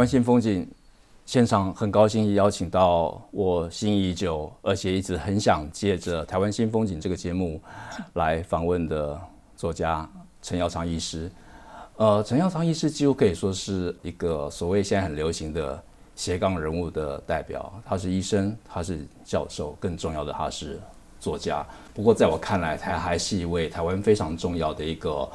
湾新风景现场很高兴邀请到我心仪已久，而且一直很想借着《台湾新风景》这个节目来访问的作家陈耀昌医师。呃，陈耀昌医师几乎可以说是一个所谓现在很流行的斜杠人物的代表。他是医生，他是教授，更重要的他是作家。不过在我看来，他还是一位台湾非常重要的一个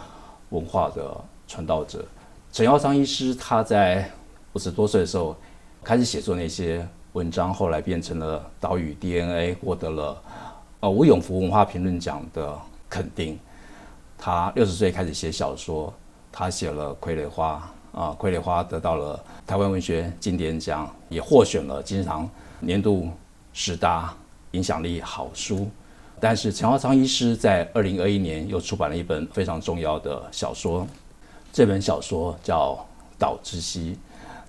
文化的传道者。陈耀昌医师他在五十多岁的时候开始写作那些文章，后来变成了《岛屿 DNA》，获得了呃吴永福文化评论奖的肯定。他六十岁开始写小说，他写了《傀儡花》啊，《傀儡花》得到了台湾文学经典奖，也获选了金石堂年度十大影响力好书。但是陈耀昌医师在二零二一年又出版了一本非常重要的小说，这本小说叫《岛之西》。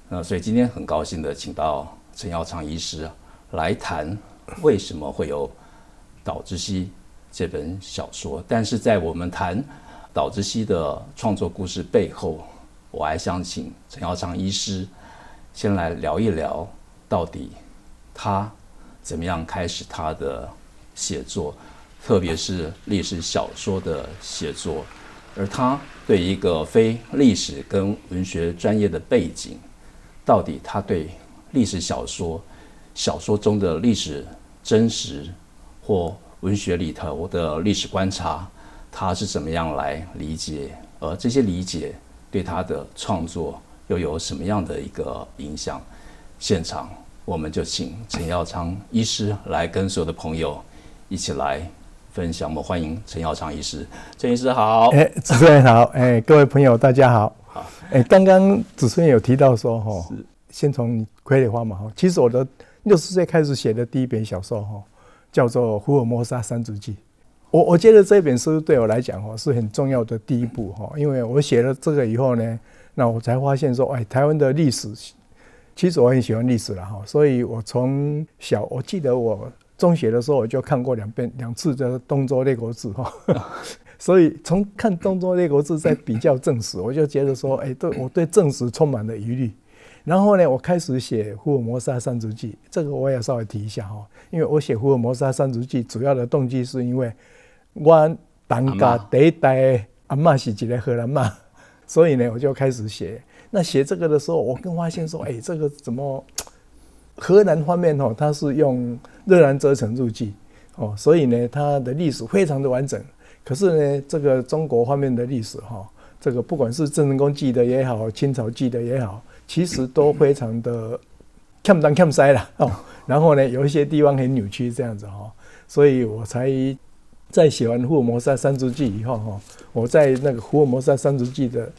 那所以今天很高兴的请到陈耀昌医师来谈为什么会有《岛之西》这本小说。但是在我们谈《岛之西》的创作故事背后，我还想请陈耀昌医师先来聊一聊，到底他怎么样开始他的写作，特别是历史小说的写作，而他对一个非历史跟文学专业的背景。到底他对历史小说、小说中的历史真实或文学里头的历史观察，他是怎么样来理解？而这些理解对他的创作又有什么样的一个影响？现场我们就请陈耀昌医师来跟所有的朋友一起来分享。我们欢迎陈耀昌医师。陈医师好，哎，主持人好，哎，各位朋友大家好。哎，刚刚主持人有提到说，哈，先从傀儡花嘛，哈，其实我的六十岁开始写的第一本小说，哈，叫做《福尔摩沙三足记》。我我觉得这本书对我来讲，哈，是很重要的第一步，哈，因为我写了这个以后呢，那我才发现说，哎，台湾的历史，其实我很喜欢历史了，哈，所以我从小，我记得我中学的时候，我就看过两遍两次的《东周列国志》，哈。所以从看《东周列国志》在比较正史，我就觉得说，哎，对我对正史充满了疑虑。然后呢，我开始写《福尔摩沙三族记》，这个我也稍微提一下哈，因为我写《福尔摩沙三族记》主要的动机是因为我当家第一代阿嬷是一个荷兰妈，所以呢，我就开始写。那写这个的时候，我更发现说，哎，这个怎么荷兰方面哦，它是用热兰遮城入记哦，所以呢，它的历史非常的完整。可是呢，这个中国方面的历史哈，这个不管是郑成功记的也好，清朝记的也好，其实都非常的欠东欠西了哦。然后呢，有一些地方很扭曲这样子哈，所以我才在写完《福尔摩沙山族记》以后哈，我在那个《福尔摩沙山族记》的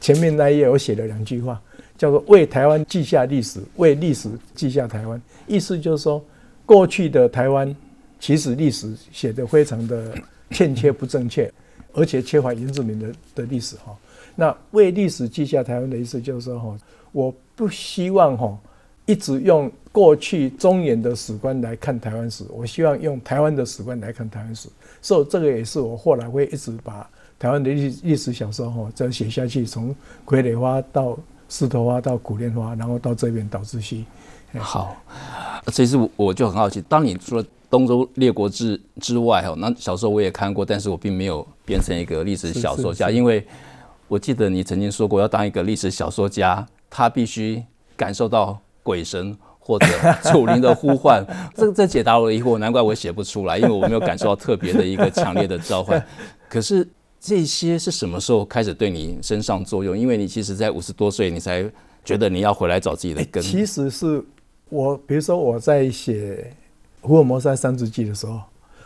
前面那一页，我写了两句话，叫做“为台湾记下历史，为历史记下台湾”。意思就是说，过去的台湾其实历史写得非常的。欠缺不正确，而且缺乏原住民的的历史哈。那为历史记下台湾的意思就是说哈，我不希望哈一直用过去中原的史观来看台湾史，我希望用台湾的史观来看台湾史。所以这个也是我后来会一直把台湾的历历史小说哈再写下去，从傀儡花到石头花到苦莲花，然后到这边岛之西。好，这次我就很好奇，当你说。《东周列国志》之外，哈，那小时候我也看过，但是我并没有变成一个历史小说家，因为我记得你曾经说过，要当一个历史小说家，他必须感受到鬼神或者楚灵的呼唤。这这解答我的疑惑，难怪我写不出来，因为我没有感受到特别的一个强烈的召唤。可是这些是什么时候开始对你身上作用？因为你其实在五十多岁，你才觉得你要回来找自己的根。其实是我，比如说我在写。福尔摩沙山族记的时候，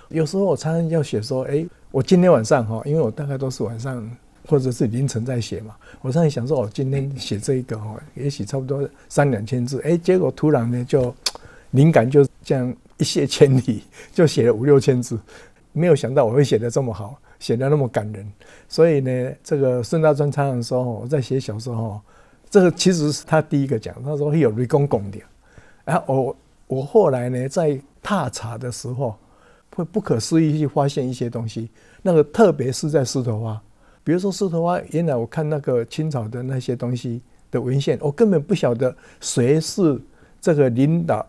有时候我常常要写说，哎，我今天晚上哈，因为我大概都是晚上或者是凌晨在写嘛。我上次想说，我今天写这一个哦，也许差不多三两千字，哎，结果突然呢，就 灵感就这样一泻千里，就写了五六千字。没有想到我会写得这么好，写得那么感人。所以呢，这个孙大川常常说，我在写小说哈，这个其实是他第一个讲，他说有雷公公的。然后我我后来呢，在踏查的时候，会不可思议去发现一些东西。那个特别是在狮头花，比如说狮头花，原来我看那个清朝的那些东西的文献，我根本不晓得谁是这个领导。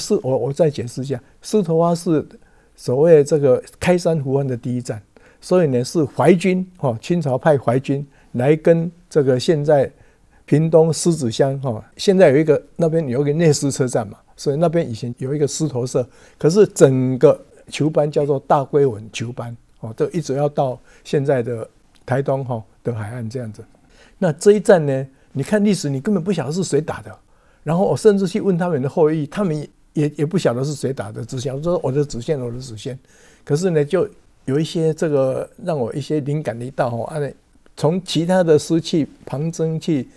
是我我再解释一下，狮头花是所谓这个开山湖湾的第一站，所以呢是淮军哈，清朝派淮军来跟这个现在屏东狮子乡哈，现在有一个那边有一个内狮车站嘛，所以那边以前有一个狮头社，可是整个球班叫做大龟文球班哦，都一直要到现在的台东哈的海岸这样子。那这一战呢，你看历史，你根本不晓得是谁打的。然后我甚至去问他们的后裔，他们也也不晓得是谁打的，只晓得说我的祖先，我的祖先。可是呢，就有一些这个让我一些灵感的一道哈，啊，从其他的尸器旁征去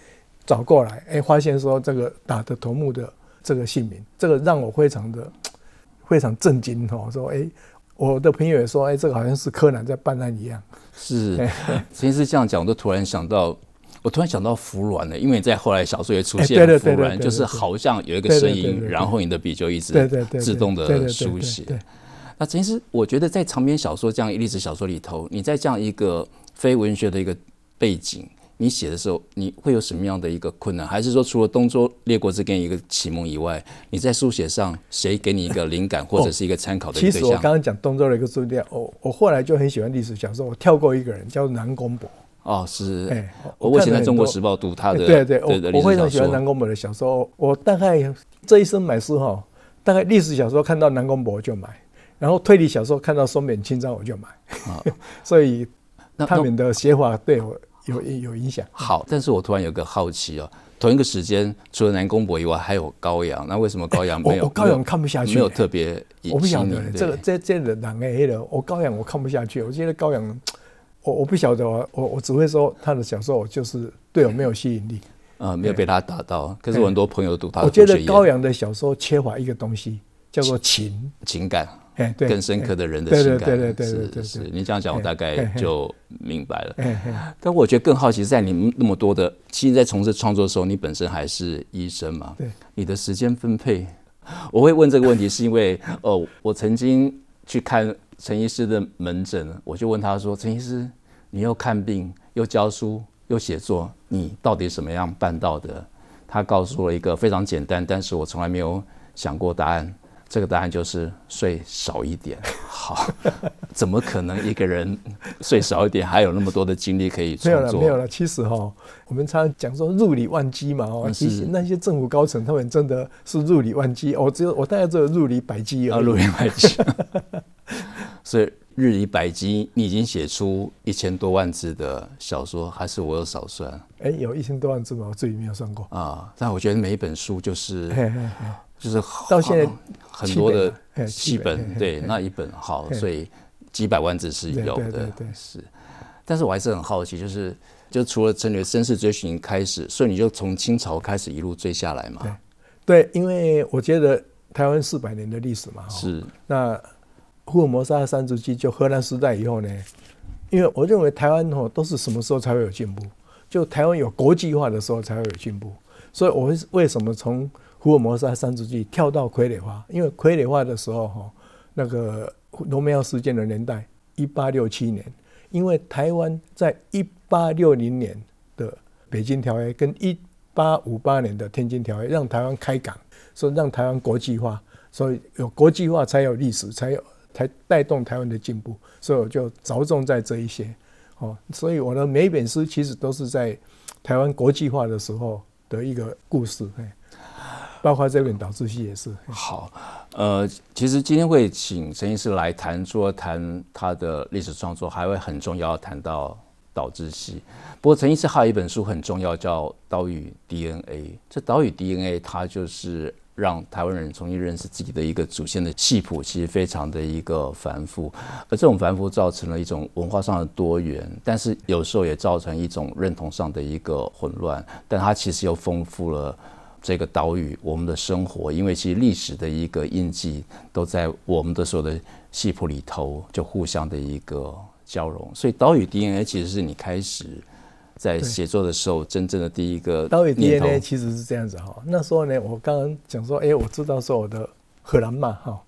找过来，哎，发现说这个打的头目的这个姓名，这个让我非常的。非常震惊哈，说哎，我的朋友也说哎，这个好像是柯南在办案一样。是，其实这样讲，我都突然想到，我突然想到服软了，因为在后来小说也出现了服软，就是好像有一个声音，然后你的笔就一直自动的书写。那其实我觉得在长篇小说这样一历史小说里头，你在这样一个非文学的一个背景。你写的时候，你会有什么样的一个困难？还是说，除了东周列国志给你一个启蒙以外，你在书写上谁给你一个灵感或者是一个参考的对象？其实我刚刚讲东周的一个书店，我我后来就很喜欢历史小说，我跳过一个人叫南宫博。哦，是，哎，我以前在中国时报读他的，对对，我我非常喜欢南宫博的小说。我大概这一生买书哈，大概历史小说看到南宫博就买，然后推理小说看到松本清张我就买。所以他们的写法对我。有有影响。好，但是我突然有个好奇哦，同一个时间，除了南宫博以外，还有高阳。那为什么高阳没有？我高阳看不下去，没有特别。我不晓得这个这这的哪个黑的，我高阳我看不下去。我觉得高阳，我我不晓得，我我我只会说他的小说就是对我没有吸引力。嗯，没有被他打到。可是我很多朋友读他的。我觉得高阳的小说缺乏一个东西，叫做情情感。哎，更深刻的人的情感，对对对，是是。你这样讲，我大概就明白了。但我觉得更好奇，在你们那么多的，其实，在从事创作的时候，你本身还是医生嘛？对。你的时间分配，我会问这个问题，是因为，哦，我曾经去看陈医师的门诊，我就问他说：“陈医师，你又看病，又教书，又写作，你到底什么样办到的？”他告诉了一个非常简单，但是我从来没有想过答案。这个答案就是睡少一点。好，怎么可能一个人睡少一点还有那么多的精力可以创作？没有了，没有了。其实哈，我们常常讲说入理万机嘛，哦，其实那些政府高层他们真的是入理万机，我只有我大概只有入理百机。啊，入理百机。所以日理百机，你已经写出一千多万字的小说，还是我有少算？哎，有一千多万字吗？我自己没有算过啊。但我觉得每一本书就是。嘿嘿嘿就是到现在很多的戏本，对那一本好，所以几百万字是有的，对是。但是我还是很好奇，就是就除了从你的身世追寻开始，所以你就从清朝开始一路追下来嘛？对，因为我觉得台湾四百年的历史嘛，是。那福尔摩沙三足记就荷兰时代以后呢，因为我认为台湾哦都是什么时候才会有进步？就台湾有国际化的时候才会有进步。所以，我为什么从福尔摩沙山竹记跳到傀儡花，因为傀儡花的时候，哈，那个罗密欧事件的年代，一八六七年，因为台湾在一八六零年的北京条约跟一八五八年的天津条约，让台湾开港，所以让台湾国际化，所以有国际化才有历史，才有才带动台湾的进步，所以我就着重在这一些，哦，所以我的每一本书其实都是在台湾国际化的时候的一个故事，包括这本岛志系也是。好，呃，其实今天会请陈医师来谈，除了谈他的历史创作，还会很重要谈到岛志系。不过陈医师还有一本书很重要，叫《岛屿 DNA》。这《岛屿 DNA》它就是让台湾人重新认识自己的一个祖先的系谱，其实非常的一个繁复，而这种繁复造成了一种文化上的多元，但是有时候也造成一种认同上的一个混乱，但它其实又丰富了这个岛屿我们的生活，因为其实历史的一个印记都在我们的所有的系谱里头，就互相的一个交融，所以岛屿 DNA 其实是你开始。在写作的时候，真正的第一个岛屿 DNA 其实是这样子哈。那时候呢，我刚刚讲说，哎，我知道说我的荷兰嘛哈，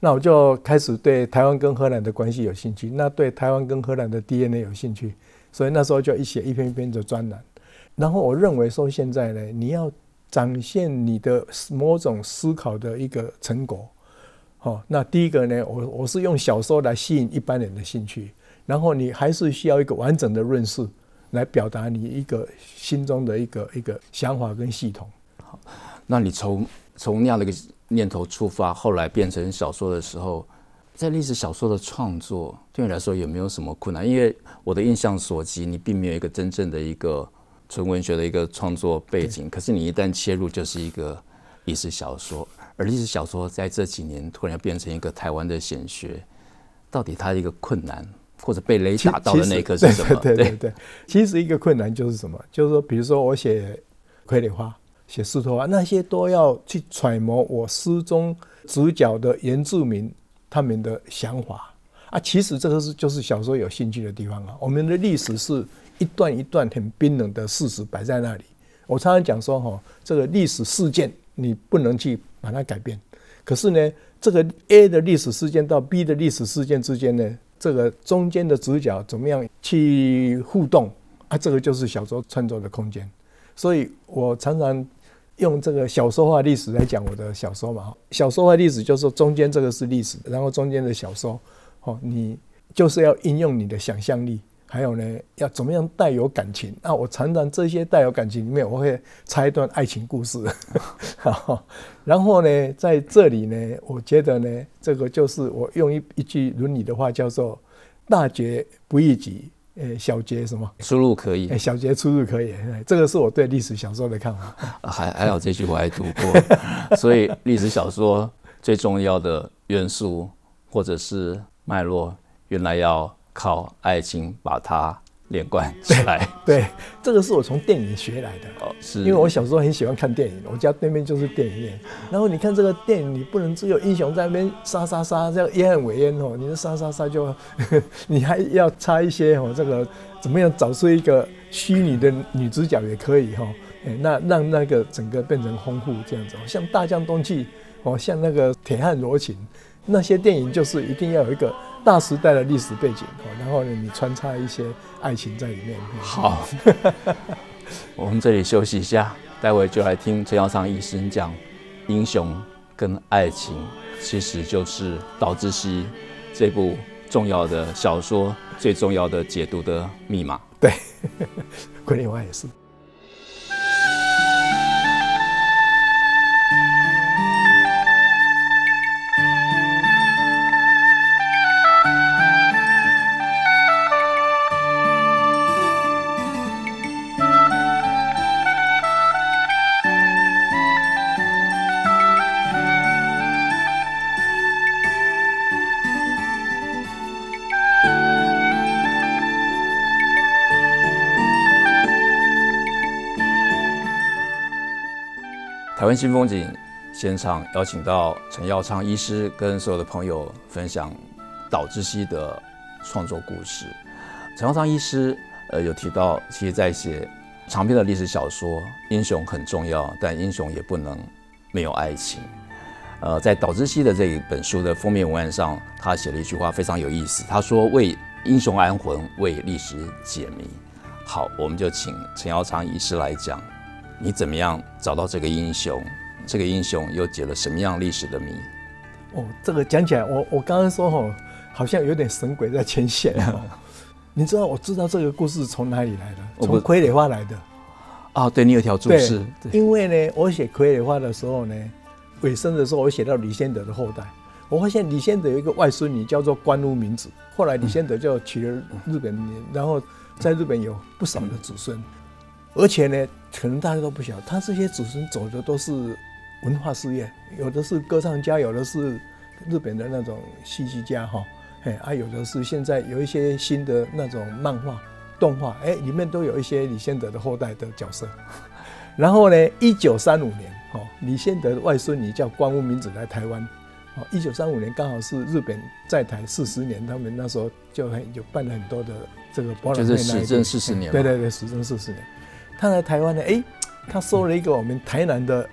那我就开始对台湾跟荷兰的关系有兴趣，那对台湾跟荷兰的 DNA 有兴趣，所以那时候就一写一篇一篇的专栏。然后我认为说，现在呢，你要展现你的某种思考的一个成果，好，那第一个呢，我我是用小说来吸引一般人的兴趣，然后你还是需要一个完整的论述。来表达你一个心中的一个一个想法跟系统。好，那你从从那样的一个念头出发，后来变成小说的时候，在历史小说的创作对你来说有没有什么困难？因为我的印象所及，你并没有一个真正的一个纯文学的一个创作背景。可是你一旦切入，就是一个历史小说，而历史小说在这几年突然变成一个台湾的显学，到底它的一个困难？或者被雷打到的那一刻是什么？对对对对，其实一个困难就是什么？就是说，比如说我写傀儡花、写石头花，那些都要去揣摩我诗中主角的原住民他们的想法啊。其实这个是就是小说有兴趣的地方啊。我们的历史是一段一段很冰冷的事实摆在那里。我常常讲说哈，这个历史事件你不能去把它改变，可是呢，这个 A 的历史事件到 B 的历史事件之间呢？这个中间的主角怎么样去互动啊？这个就是小说创作的空间。所以我常常用这个小说化历史来讲我的小说嘛。小说化历史就是中间这个是历史，然后中间的小说，哦，你就是要应用你的想象力。还有呢，要怎么样带有感情？那我常常这些带有感情里面，我会插一段爱情故事。然后呢，在这里呢，我觉得呢，这个就是我用一一句伦理的话叫做“大节不易举，诶，小节什么出入可以，小节出入可以”。这个是我对历史小说的看法。还还好，这句我还读过。所以历史小说最重要的元素或者是脉络，原来要。靠爱情把它连贯 起来。对，对，这个是我从电影学来的。哦，是因为我小时候很喜欢看电影，我家对面就是电影院。然后你看这个电影，你不能只有英雄在那边杀杀杀，这样烟很威严哦。你的杀杀杀就，你还要插一些哦，这个怎么样找出一个虚拟的女主角也可以哈。哎，那让那个整个变成丰富这样子，像大江东去哦，像那个铁汉柔情。那些电影就是一定要有一个大时代的历史背景，然后呢，你穿插一些爱情在里面。好，我们这里休息一下，待会就来听陈耀昌医生讲英雄跟爱情，其实就是岛之西这部重要的小说最重要的解读的密码。对，傀儡花也是。台湾新风景现场邀请到陈耀昌医师跟所有的朋友分享岛之西的创作故事。陈耀昌医师呃有提到，其实在写长篇的历史小说，英雄很重要，但英雄也不能没有爱情。呃，在岛之西的这一本书的封面文案上，他写了一句话非常有意思，他说：“为英雄安魂，为历史解谜。”好，我们就请陈耀昌医师来讲。你怎么样找到这个英雄？这个英雄又解了什么样历史的谜？哦，这个讲起来，我我刚刚说吼，好像有点神鬼在牵线。你知道，我知道这个故事从哪里来的？从傀儡花来的。哦，对，你有条注释。因为呢，我写傀儡花的时候呢，尾声的时候我写到李先德的后代，我发现李先德有一个外孙女叫做关屋明子，后来李先德就娶了日本人，然后在日本有不少的子孙。而且呢，可能大家都不晓得，他这些子孙走的都是文化事业，有的是歌唱家，有的是日本的那种戏剧家哈，哎啊，有的是现在有一些新的那种漫画、动画，哎，里面都有一些李仙德的后代的角色。然后呢，一九三五年，哦，李仙德的外孙女叫关屋明子来台湾，哦，一九三五年刚好是日本在台四十年，他们那时候就很有办了很多的这个博览会，就是时政四十年，对对对，时政四十年。他来台湾呢，哎，他收了一个我们台南的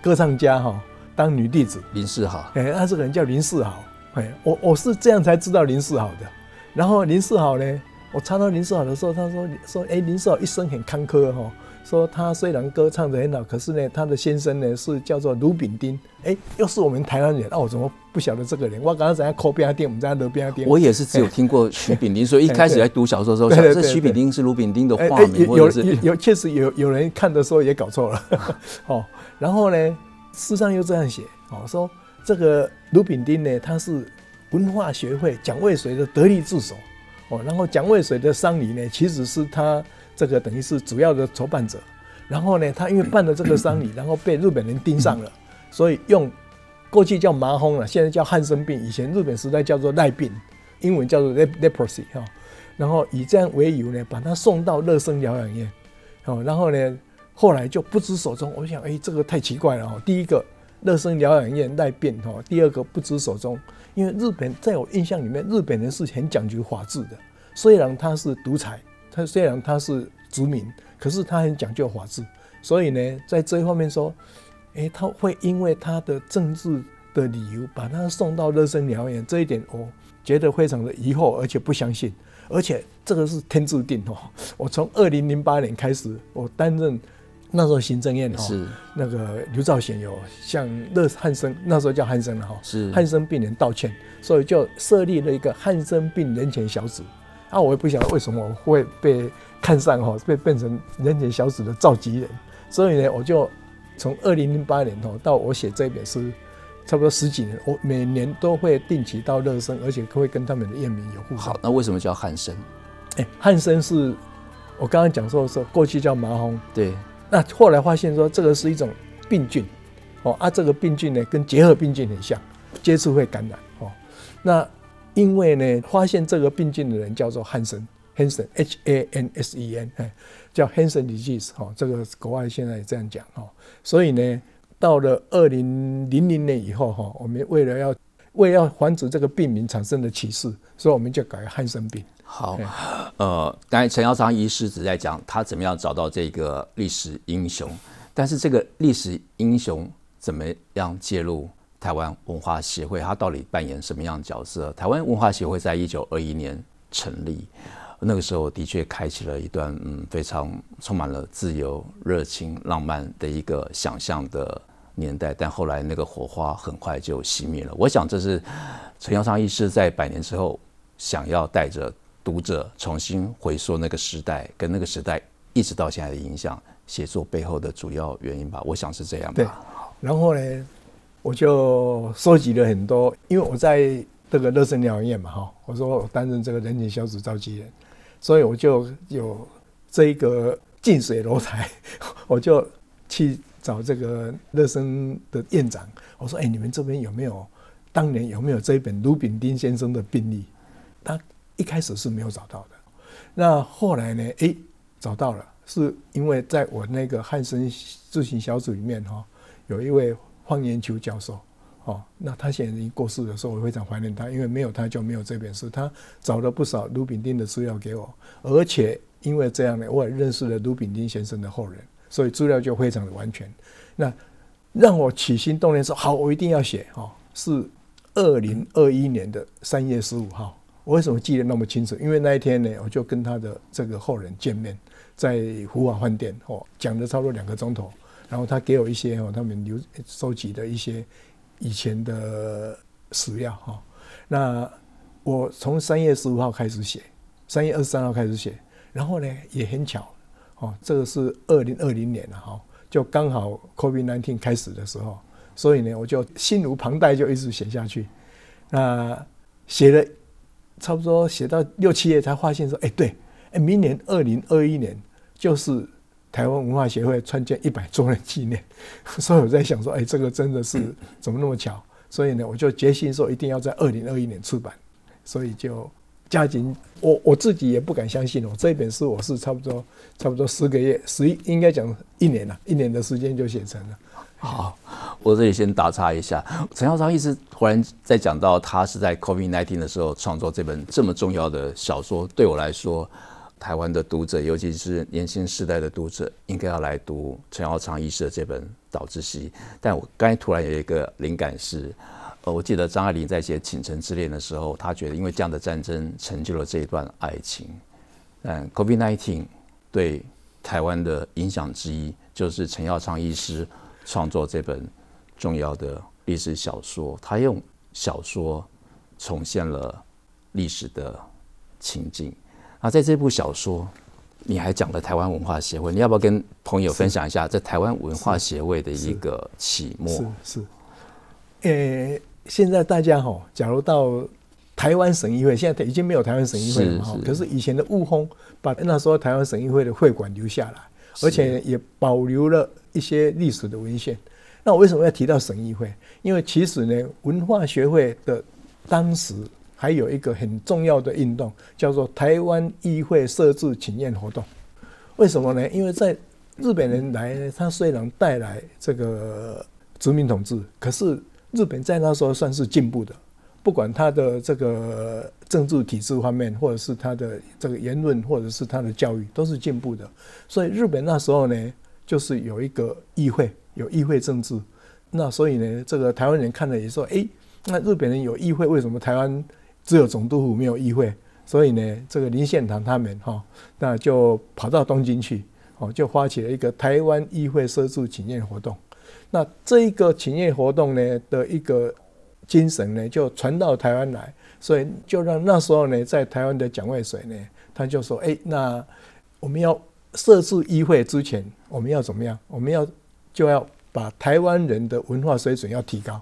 歌唱家哈当女弟子，林世豪，哎，他这个人叫林世豪，哎，我我是这样才知道林世豪的。然后林世豪呢，我查到林世豪的时候，他说说，哎，林世豪一生很坎坷哈。说他虽然歌唱的很好，可是呢，他的先生呢是叫做卢炳丁，哎，又是我们台湾人，那、啊、我怎么不晓得这个人？我刚刚在抠边店，我们在路边店。我也是只有听过许炳丁，所以一开始在读小说的时候，想这许炳丁是卢炳丁的化名，或者是有有确实有有人看的时候也搞错了，哦，然后呢，诗上又这样写，哦，说这个卢炳丁呢，他是文化学会蒋渭水的得力助手，哦，然后蒋渭水的丧礼呢，其实是他。这个等于是主要的筹办者，然后呢，他因为办了这个丧礼，然后被日本人盯上了，所以用过去叫麻风了，现在叫汉生病，以前日本时代叫做赖病，英文叫做 leprosy 哈，然后以这样为由呢，把他送到乐生疗养院，哦，然后呢，后来就不知所踪。我想，哎，这个太奇怪了哈。第一个乐生疗养院赖病哈，第二个不知所踪，因为日本在我印象里面，日本人是很讲究法治的，虽然他是独裁。他虽然他是殖民，可是他很讲究法治，所以呢，在这一方面说，哎，他会因为他的政治的理由把他送到热身疗养院，这一点我觉得非常的疑惑，而且不相信，而且这个是天注定哦。我从二零零八年开始，我担任那时候行政院哦，那个刘兆贤有向乐汉生那时候叫汉生了哈，是汉生病人道歉，所以就设立了一个汉生病人权小组。啊，我也不晓得为什么会被看上哈，被变成人权小组的召集人。所以呢，我就从二零零八年哈到我写这本书，差不多十几年，我每年都会定期到乐生，而且会跟他们的院民有互动。好，那为什么叫汉生？哎、欸，汉生是我刚刚讲说的时候，过去叫麻风。对。那后来发现说这个是一种病菌，哦啊，这个病菌呢跟结核病菌很像，接触会感染哦。那因为呢，发现这个病菌的人叫做汉森，Hansen，H A N S E N，叫 Hansen disease，哈，这个国外现在也这样讲，哈，所以呢，到了二零零零年以后，哈，我们为了要为了要防止这个病名产生的歧视，所以我们就改汉森病。好，呃，刚才陈耀昌医师只在讲他怎么样找到这个历史英雄，但是这个历史英雄怎么样介入？台湾文化协会，它到底扮演什么样的角色？台湾文化协会在一九二一年成立，那个时候的确开启了一段嗯非常充满了自由、热情、浪漫的一个想象的年代。但后来那个火花很快就熄灭了。我想这是陈耀昌医师在百年之后想要带着读者重新回溯那个时代，跟那个时代一直到现在的影响，写作背后的主要原因吧。我想是这样吧。对，然后呢？我就收集了很多，因为我在这个乐生疗养院嘛，哈，我说我担任这个人权小组召集人，所以我就有这一个近水楼台，我就去找这个乐生的院长，我说：“哎，你们这边有没有当年有没有这一本卢炳丁先生的病历？”他一开始是没有找到的，那后来呢？哎，找到了，是因为在我那个汉生咨询小组里面，哈，有一位。方延秋教授，哦，那他现在已经过世的时候，我非常怀念他，因为没有他就没有这本书。他找了不少卢炳丁的资料给我，而且因为这样呢，我也认识了卢炳丁先生的后人，所以资料就非常的完全。那让我起心动念说，好，我一定要写。哦，是二零二一年的三月十五号。我为什么记得那么清楚？因为那一天呢，我就跟他的这个后人见面，在福华饭店，哦，讲了差不多两个钟头。然后他给我一些哦，他们留收集的一些以前的史料哈。那我从三月十五号开始写，三月二十三号开始写，然后呢也很巧哦，这个是二零二零年了哈，就刚好 COVID nineteen 开始的时候，所以呢我就心无旁贷就一直写下去。那写了差不多写到六七页才发现说，哎对，哎明年二零二一年就是台湾文化协会创建一百周年纪念，所以我在想说，哎，这个真的是怎么那么巧？所以呢，我就决心说一定要在二零二一年出版，所以就加紧。我我自己也不敢相信哦，这本书我是差不多差不多十个月，十一应该讲一年了，一年的时间就写成了。好，我这里先打岔一下，陈耀昌医师突然在讲到他是在 COVID-19 的时候创作这本这么重要的小说，对我来说。台湾的读者，尤其是年轻世代的读者，应该要来读陈耀昌医师的这本《导之西》。但我刚突然有一个灵感是，呃，我记得张爱玲在写《倾城之恋》的时候，她觉得因为这样的战争成就了这一段爱情。嗯，COVID-19 对台湾的影响之一，就是陈耀昌医师创作这本重要的历史小说。他用小说重现了历史的情境。那在这部小说，你还讲了台湾文化协会，你要不要跟朋友分享一下在台湾文化协会的一个起末？是是，呃、欸，现在大家哈，假如到台湾省议会，现在已经没有台湾省议会了哈。可是以前的雾峰把那时候台湾省议会的会馆留下来，而且也保留了一些历史的文献。那我为什么要提到省议会？因为其实呢，文化协会的当时。还有一个很重要的运动，叫做台湾议会设置请愿活动。为什么呢？因为在日本人来，他虽然带来这个殖民统治，可是日本在那时候算是进步的，不管他的这个政治体制方面，或者是他的这个言论，或者是他的教育，都是进步的。所以日本那时候呢，就是有一个议会，有议会政治。那所以呢，这个台湾人看了也说：哎，那日本人有议会，为什么台湾？只有总督府没有议会，所以呢，这个林献堂他们哈，那就跑到东京去，哦，就发起了一个台湾议会设置请愿活动。那这一个请愿活动呢的一个精神呢，就传到台湾来，所以就让那时候呢，在台湾的蒋渭水呢，他就说：哎，那我们要设置议会之前，我们要怎么样？我们要就要把台湾人的文化水准要提高，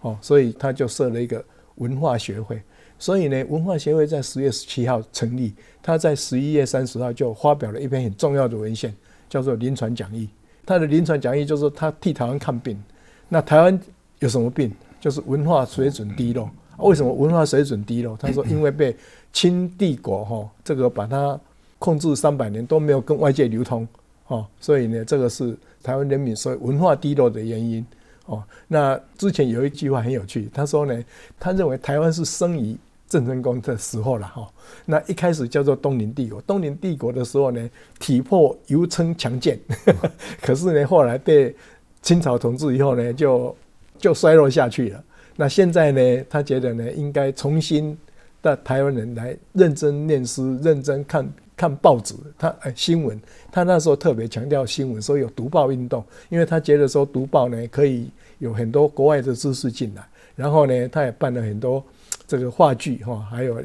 哦，所以他就设了一个文化学会。所以呢，文化协会在十月十七号成立，他在十一月三十号就发表了一篇很重要的文献，叫做《临床讲义》。他的临床讲义就是说，他替台湾看病。那台湾有什么病？就是文化水准低落。为什么文化水准低落？他说，因为被清帝国哈这个把它控制三百年都没有跟外界流通哦，所以呢，这个是台湾人民所谓文化低落的原因哦。那之前有一句话很有趣，他说呢，他认为台湾是生于郑成功的时候了哈，那一开始叫做东宁帝国。东宁帝国的时候呢，体魄犹称强健，可是呢，后来被清朝统治以后呢，就就衰落下去了。那现在呢，他觉得呢，应该重新带台湾人来认真念书，认真看看报纸，他哎新闻，他那时候特别强调新闻，所以有读报运动，因为他觉得说读报呢可以有很多国外的知识进来，然后呢，他也办了很多。这个话剧哈，还有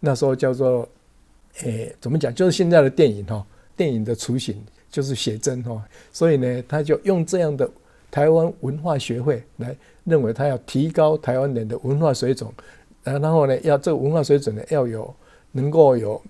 那时候叫做，诶，怎么讲？就是现在的电影哈，电影的雏形就是写真哈，所以呢，他就用这样的台湾文化学会来认为他要提高台湾人的文化水准，然后呢，要这个文化水准呢要有能够有，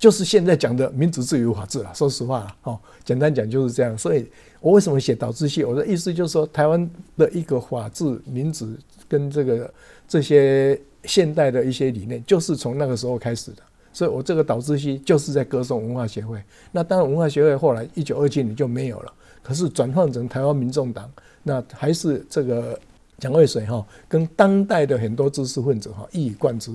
就是现在讲的民主自由法治了。说实话了，哦，简单讲就是这样。所以我为什么写导之系？我的意思就是说，台湾的一个法治、民主跟这个这些。现代的一些理念就是从那个时候开始的，所以我这个导之系就是在歌颂文化协会。那当然，文化协会后来一九二七年就没有了，可是转换成台湾民众党，那还是这个蒋渭水哈，跟当代的很多知识分子哈一以贯之，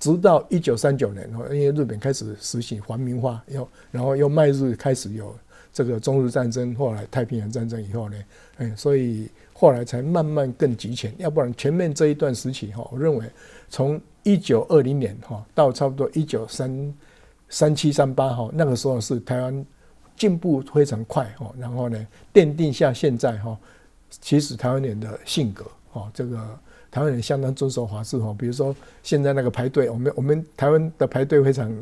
直到一九三九年哈，因为日本开始实行皇民化，又然后又迈入开始有这个中日战争，后来太平洋战争以后呢，哎，所以后来才慢慢更集权，要不然前面这一段时期哈，我认为。从一九二零年哈到差不多一九三三七三八哈，那个时候是台湾进步非常快哈，然后呢奠定下现在哈，其实台湾人的性格哈这个。台湾人相当遵守法治哈，比如说现在那个排队，我们我们台湾的排队非常，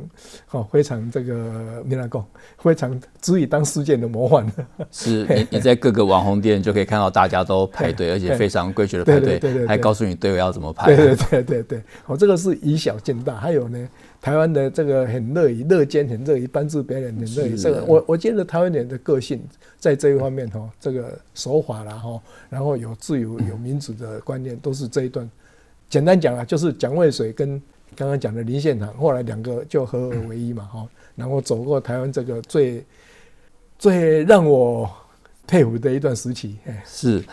哦非常这个没那个，非常足以当世界的模范。是你你在各个网红店就可以看到大家都排队，而且非常规矩的排队，还告诉你队伍要怎么排。对对对对对，哦这个是以小见大。还有呢，台湾的这个很乐于乐见，很乐于帮助别人，很乐于这个。我我觉得台湾人的个性在这一方面哈，这个守法啦哈，然后有自由、有民主的观念，都是这一段。简单讲啊，就是蒋渭水跟刚刚讲的林献堂，后来两个就合二为一嘛哈，然后走过台湾这个最最让我佩服的一段时期。是，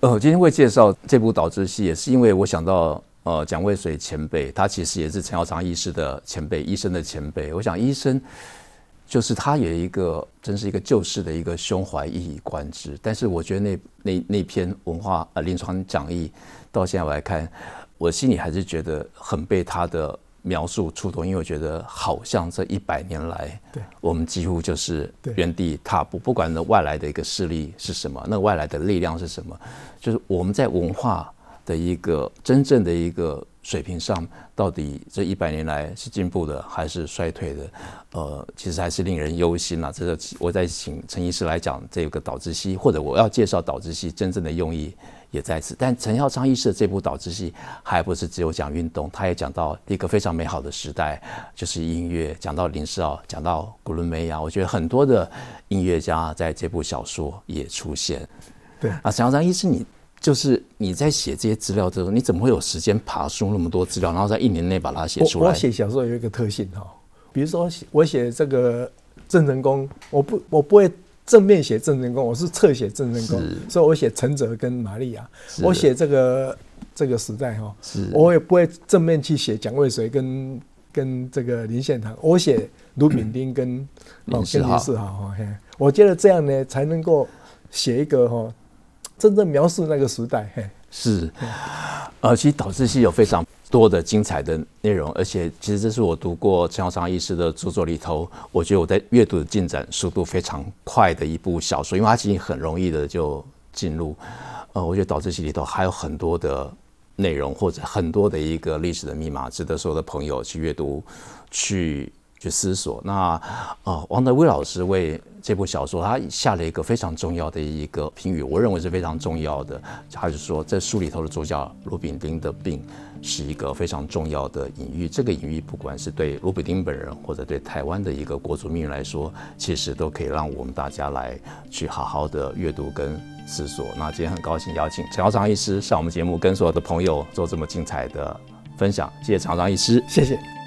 呃，今天会介绍这部导致戏，也是因为我想到。呃，蒋渭水前辈，他其实也是陈耀昌医师的前辈，医生的前辈。我想，医生就是他有一个，真是一个救世的一个胸怀一以贯之。但是，我觉得那那那篇文化呃临床讲义，到现在我来看，我心里还是觉得很被他的描述触动，因为我觉得好像这一百年来，对，我们几乎就是原地踏步，不管那外来的一个势力是什么，那外来的力量是什么，就是我们在文化。的一个真正的一个水平上，到底这一百年来是进步的还是衰退的？呃，其实还是令人忧心呐。这个我在请陈医师来讲这个导致系，或者我要介绍导致系真正的用意也在此。但陈耀昌医师的这部导致系还不是只有讲运动，他也讲到一个非常美好的时代，就是音乐，讲到林世奥，讲到古伦美亚。我觉得很多的音乐家在这部小说也出现。对啊，陈耀昌医师你。就是你在写这些资料的时候，你怎么会有时间爬书那么多资料，然后在一年内把它写出来？我写小说有一个特性哈，比如说我写这个郑成功，我不我不会正面写郑成功，我是侧写郑成功，所以我写陈泽跟玛丽亚。我写这个这个时代哈，我也不会正面去写蒋渭水跟跟这个林献堂，我写卢炳丁跟林世豪哈。我觉得这样呢，才能够写一个哈。真正描述那个时代，嘿，是，呃，其实导知系有非常多的精彩的内容，而且其实这是我读过陈耀昌医师的著作里头，我觉得我在阅读的进展速度非常快的一部小说，因为它其实很容易的就进入，呃，我觉得导知系里头还有很多的内容或者很多的一个历史的密码，值得所有的朋友去阅读，去。去思索。那呃，王德威老师为这部小说，他下了一个非常重要的一个评语，我认为是非常重要的。他就说，在书里头的主角卢炳丁的病是一个非常重要的隐喻。这个隐喻，不管是对卢炳丁本人，或者对台湾的一个国族命运来说，其实都可以让我们大家来去好好的阅读跟思索。那今天很高兴邀请陈耀昌医师上我们节目，跟所有的朋友做这么精彩的分享。谢谢陈耀昌医师，谢谢。